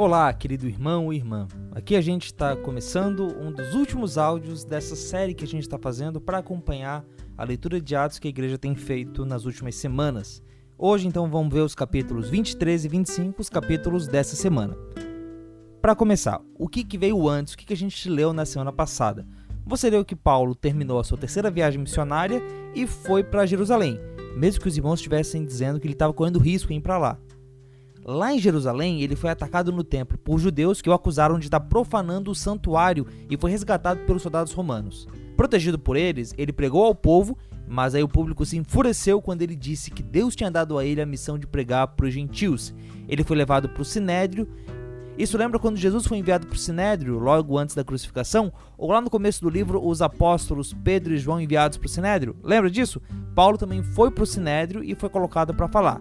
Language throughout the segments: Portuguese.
Olá, querido irmão e irmã. Aqui a gente está começando um dos últimos áudios dessa série que a gente está fazendo para acompanhar a leitura de Atos que a igreja tem feito nas últimas semanas. Hoje, então, vamos ver os capítulos 23 e 25, os capítulos dessa semana. Para começar, o que, que veio antes, o que, que a gente leu na semana passada? Você leu que Paulo terminou a sua terceira viagem missionária e foi para Jerusalém, mesmo que os irmãos estivessem dizendo que ele estava correndo risco em ir para lá. Lá em Jerusalém, ele foi atacado no templo por judeus que o acusaram de estar profanando o santuário e foi resgatado pelos soldados romanos. Protegido por eles, ele pregou ao povo, mas aí o público se enfureceu quando ele disse que Deus tinha dado a ele a missão de pregar para os gentios. Ele foi levado para o sinédrio. Isso lembra quando Jesus foi enviado para o sinédrio, logo antes da crucificação? Ou lá no começo do livro, os apóstolos Pedro e João enviados para o sinédrio? Lembra disso? Paulo também foi para o sinédrio e foi colocado para falar.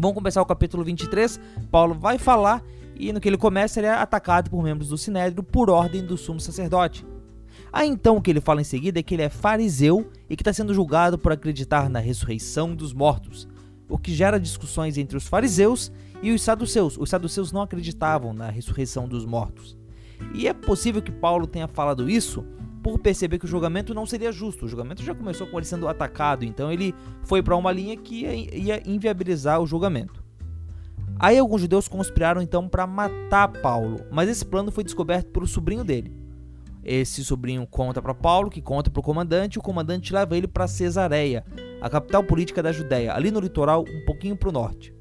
Vamos começar o capítulo 23. Paulo vai falar e no que ele começa ele é atacado por membros do Sinédrio por ordem do sumo sacerdote. Aí então o que ele fala em seguida é que ele é fariseu e que está sendo julgado por acreditar na ressurreição dos mortos, o que gera discussões entre os fariseus e os saduceus. Os saduceus não acreditavam na ressurreição dos mortos. E é possível que Paulo tenha falado isso por perceber que o julgamento não seria justo. O julgamento já começou com ele sendo atacado, então ele foi para uma linha que ia, ia inviabilizar o julgamento. Aí alguns judeus conspiraram então para matar Paulo, mas esse plano foi descoberto pelo sobrinho dele. Esse sobrinho conta para Paulo, que conta para o comandante, e o comandante leva ele para Cesareia, a capital política da Judéia, ali no litoral, um pouquinho para o norte.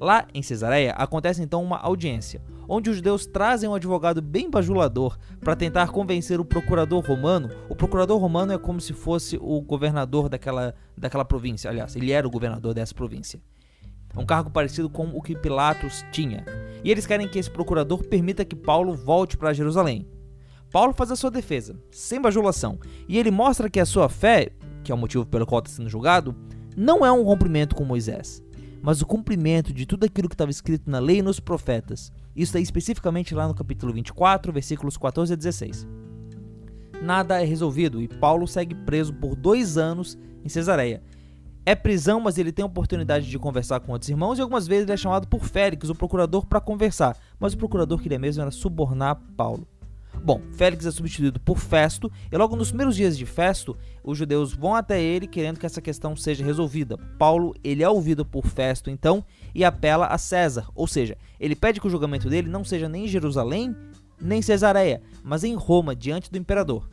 Lá em Cesareia acontece então uma audiência onde os judeus trazem um advogado bem bajulador para tentar convencer o procurador romano. O procurador romano é como se fosse o governador daquela, daquela província. Aliás, ele era o governador dessa província. É um cargo parecido com o que Pilatos tinha. E eles querem que esse procurador permita que Paulo volte para Jerusalém. Paulo faz a sua defesa, sem bajulação, e ele mostra que a sua fé, que é o motivo pelo qual está sendo julgado, não é um rompimento com Moisés mas o cumprimento de tudo aquilo que estava escrito na lei e nos profetas. Isso aí especificamente lá no capítulo 24, versículos 14 a 16. Nada é resolvido e Paulo segue preso por dois anos em Cesareia. É prisão, mas ele tem a oportunidade de conversar com outros irmãos e algumas vezes ele é chamado por Félix, o procurador, para conversar. Mas o procurador queria mesmo era subornar Paulo. Bom, Félix é substituído por Festo, e logo nos primeiros dias de Festo, os judeus vão até ele querendo que essa questão seja resolvida. Paulo, ele é ouvido por Festo então e apela a César, ou seja, ele pede que o julgamento dele não seja nem em Jerusalém, nem em Cesareia, mas em Roma, diante do imperador.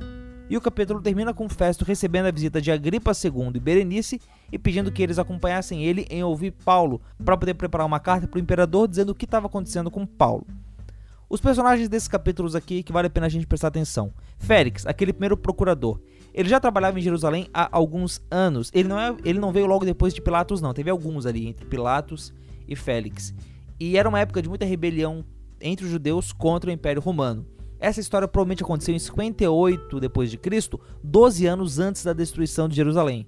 E o capítulo termina com Festo recebendo a visita de Agripa II e Berenice e pedindo que eles acompanhassem ele em ouvir Paulo, para poder preparar uma carta para o imperador dizendo o que estava acontecendo com Paulo. Os personagens desses capítulos aqui que vale a pena a gente prestar atenção. Félix, aquele primeiro procurador. Ele já trabalhava em Jerusalém há alguns anos. Ele não, é, ele não veio logo depois de Pilatos, não. Teve alguns ali entre Pilatos e Félix. E era uma época de muita rebelião entre os judeus contra o Império Romano. Essa história provavelmente aconteceu em 58 depois de Cristo, 12 anos antes da destruição de Jerusalém.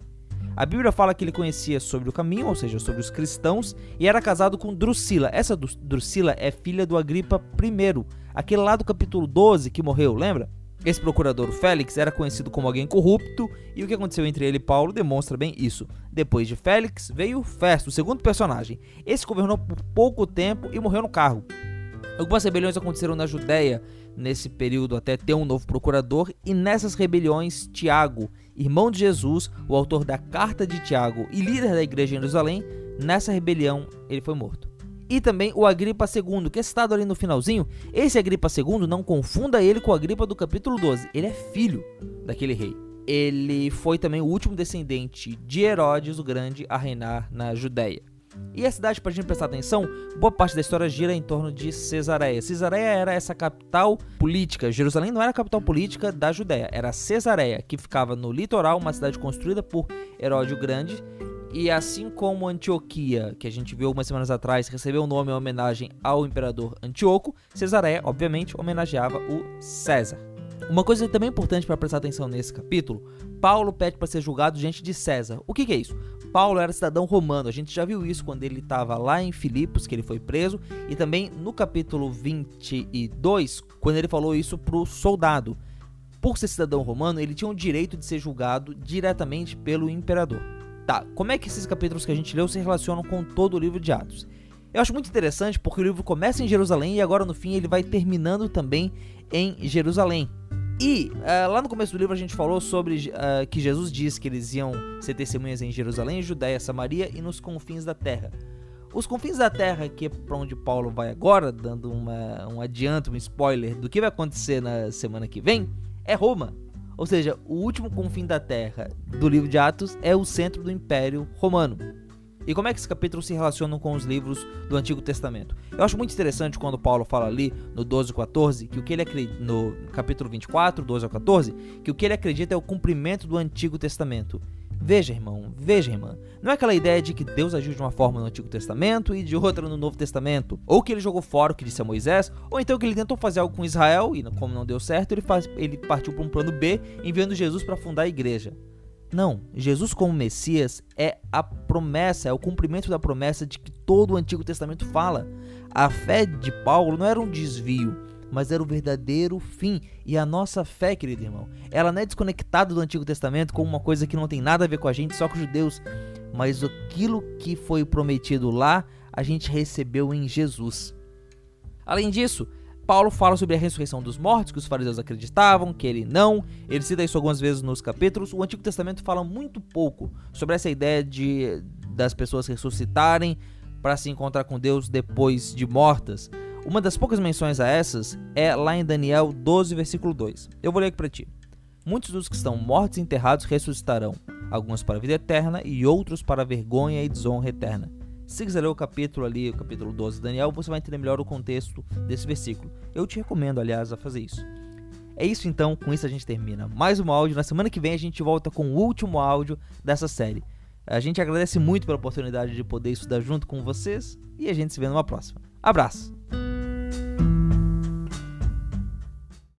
A Bíblia fala que ele conhecia sobre o caminho, ou seja, sobre os cristãos, e era casado com Drusila. Essa Drusila é filha do Agripa I, aquele lá do capítulo 12 que morreu, lembra? Esse procurador Félix era conhecido como alguém corrupto, e o que aconteceu entre ele e Paulo demonstra bem isso. Depois de Félix veio Festo, o segundo personagem. Esse governou por pouco tempo e morreu no cargo. Algumas rebeliões aconteceram na Judéia nesse período até ter um novo procurador, e nessas rebeliões, Tiago, irmão de Jesus, o autor da carta de Tiago e líder da igreja em Jerusalém, nessa rebelião ele foi morto. E também o Agripa II, que é citado ali no finalzinho. Esse Agripa II, não confunda ele com o Agripa do capítulo 12. Ele é filho daquele rei. Ele foi também o último descendente de Herodes o Grande a reinar na Judéia. E a cidade, para a gente prestar atenção, boa parte da história gira em torno de Cesareia. Cesareia era essa capital política. Jerusalém não era a capital política da Judéia, era Cesareia, que ficava no litoral, uma cidade construída por Heródio Grande. E assim como Antioquia, que a gente viu algumas semanas atrás, recebeu o nome em homenagem ao imperador Antíoco, Cesareia, obviamente, homenageava o César. Uma coisa também importante para prestar atenção nesse capítulo, Paulo pede para ser julgado diante de César. O que, que é isso? Paulo era cidadão romano. A gente já viu isso quando ele estava lá em Filipos, que ele foi preso, e também no capítulo 22, quando ele falou isso para o soldado. Por ser cidadão romano, ele tinha o direito de ser julgado diretamente pelo imperador. Tá, como é que esses capítulos que a gente leu se relacionam com todo o livro de Atos? Eu acho muito interessante porque o livro começa em Jerusalém e agora no fim ele vai terminando também em Jerusalém. E uh, lá no começo do livro a gente falou sobre uh, que Jesus disse que eles iam ser testemunhas em Jerusalém, Judéia, Samaria e nos confins da terra. Os confins da terra, que é para onde Paulo vai agora, dando uma, um adianto, um spoiler do que vai acontecer na semana que vem, é Roma. Ou seja, o último confim da terra do livro de Atos é o centro do Império Romano. E como é que esse capítulo se relaciona com os livros do Antigo Testamento? Eu acho muito interessante quando Paulo fala ali no 12 14, que o que ele acredita no capítulo 24, 12 ao 14, que o que ele acredita é o cumprimento do Antigo Testamento. Veja, irmão, veja, irmã. Não é aquela ideia de que Deus agiu de uma forma no Antigo Testamento e de outra no Novo Testamento, ou que ele jogou fora o que disse a Moisés, ou então que ele tentou fazer algo com Israel e, como não deu certo, ele, faz, ele partiu para um plano B, enviando Jesus para fundar a igreja. Não, Jesus como Messias é a promessa, é o cumprimento da promessa de que todo o Antigo Testamento fala. A fé de Paulo não era um desvio, mas era o verdadeiro fim. E a nossa fé, querido irmão, ela não é desconectada do Antigo Testamento como uma coisa que não tem nada a ver com a gente, só com os judeus. Mas aquilo que foi prometido lá, a gente recebeu em Jesus. Além disso, Paulo fala sobre a ressurreição dos mortos, que os fariseus acreditavam, que ele não. Ele cita isso algumas vezes nos capítulos. O Antigo Testamento fala muito pouco sobre essa ideia de das pessoas ressuscitarem para se encontrar com Deus depois de mortas. Uma das poucas menções a essas é lá em Daniel 12, versículo 2. Eu vou ler aqui para ti. Muitos dos que estão mortos e enterrados ressuscitarão, alguns para a vida eterna e outros para a vergonha e desonra eterna. Se quiser ler o capítulo ali, o capítulo 12 de Daniel, você vai entender melhor o contexto desse versículo. Eu te recomendo, aliás, a fazer isso. É isso então, com isso a gente termina mais um áudio. Na semana que vem a gente volta com o último áudio dessa série. A gente agradece muito pela oportunidade de poder estudar junto com vocês e a gente se vê numa próxima. Abraço!